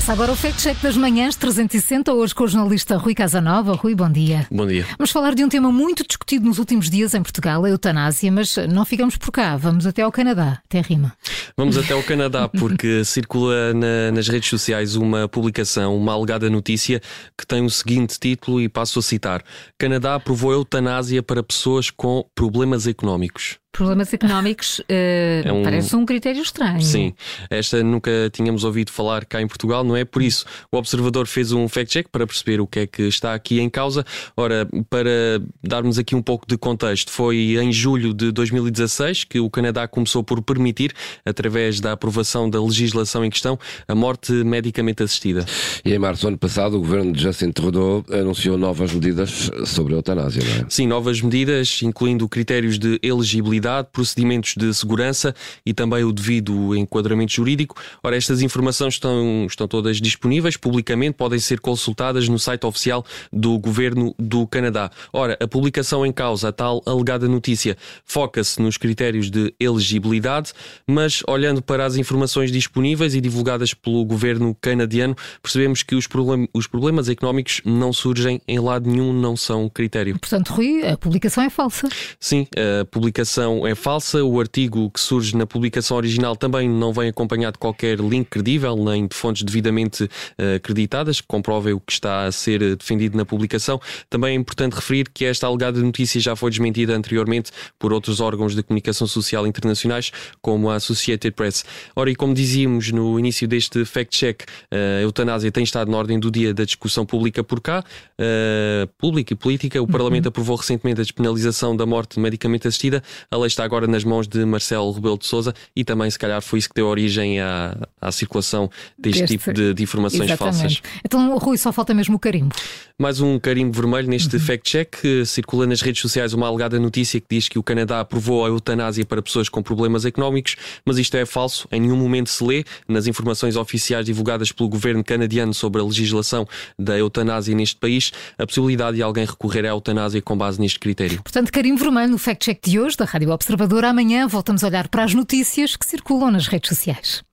Começa agora o Fact Check das Manhãs 360, hoje com o jornalista Rui Casanova. Rui, bom dia. Bom dia. Vamos falar de um tema muito discutido nos últimos dias em Portugal, a eutanásia, mas não ficamos por cá, vamos até ao Canadá, até rima. Vamos até ao Canadá porque circula na, nas redes sociais uma publicação, uma alegada notícia que tem o seguinte título e passo a citar: Canadá aprovou eutanásia para pessoas com problemas económicos. Problemas económicos uh, é um... parece um critério estranho. Sim, esta nunca tínhamos ouvido falar cá em Portugal, não é? Por isso, o observador fez um fact-check para perceber o que é que está aqui em causa. Ora, para darmos aqui um pouco de contexto, foi em julho de 2016 que o Canadá começou por permitir, através da aprovação da legislação em questão, a morte medicamente assistida. E em março do ano passado, o governo de Justin Trudeau anunciou novas medidas sobre a eutanásia, não é? Sim, novas medidas, incluindo critérios de elegibilidade procedimentos de segurança e também o devido enquadramento jurídico. Ora, estas informações estão, estão todas disponíveis publicamente, podem ser consultadas no site oficial do Governo do Canadá. Ora, a publicação em causa, a tal alegada notícia, foca-se nos critérios de elegibilidade, mas olhando para as informações disponíveis e divulgadas pelo Governo canadiano, percebemos que os, problem os problemas económicos não surgem em lado nenhum, não são critério. Portanto, Rui, a publicação é falsa. Sim, a publicação informação é falsa. O artigo que surge na publicação original também não vem acompanhado de qualquer link credível, nem de fontes devidamente uh, acreditadas que comprovem o que está a ser eh, defendido na publicação. Também é importante referir que esta alegada notícia já foi desmentida anteriormente por outros órgãos de comunicação social internacionais, como a Associated Press. Ora, e como dizíamos no início deste fact-check, eh, a eutanásia tem estado na ordem do dia da discussão pública por cá, uh, pública e política. O Parlamento uhum. aprovou recentemente a despenalização da morte medicamente assistida. A lei está agora nas mãos de Marcelo Rebelo de Sousa e também, se calhar, foi isso que deu origem à, à circulação deste, deste... tipo de, de informações Exatamente. falsas. Então, Rui, só falta mesmo o carimbo. Mais um carimbo vermelho neste uhum. fact-check. Circula nas redes sociais uma alegada notícia que diz que o Canadá aprovou a eutanásia para pessoas com problemas económicos, mas isto é falso. Em nenhum momento se lê nas informações oficiais divulgadas pelo governo canadiano sobre a legislação da eutanásia neste país a possibilidade de alguém recorrer à eutanásia com base neste critério. Portanto, carimbo vermelho no fact-check de hoje da Rádio Observador. Amanhã voltamos a olhar para as notícias que circulam nas redes sociais.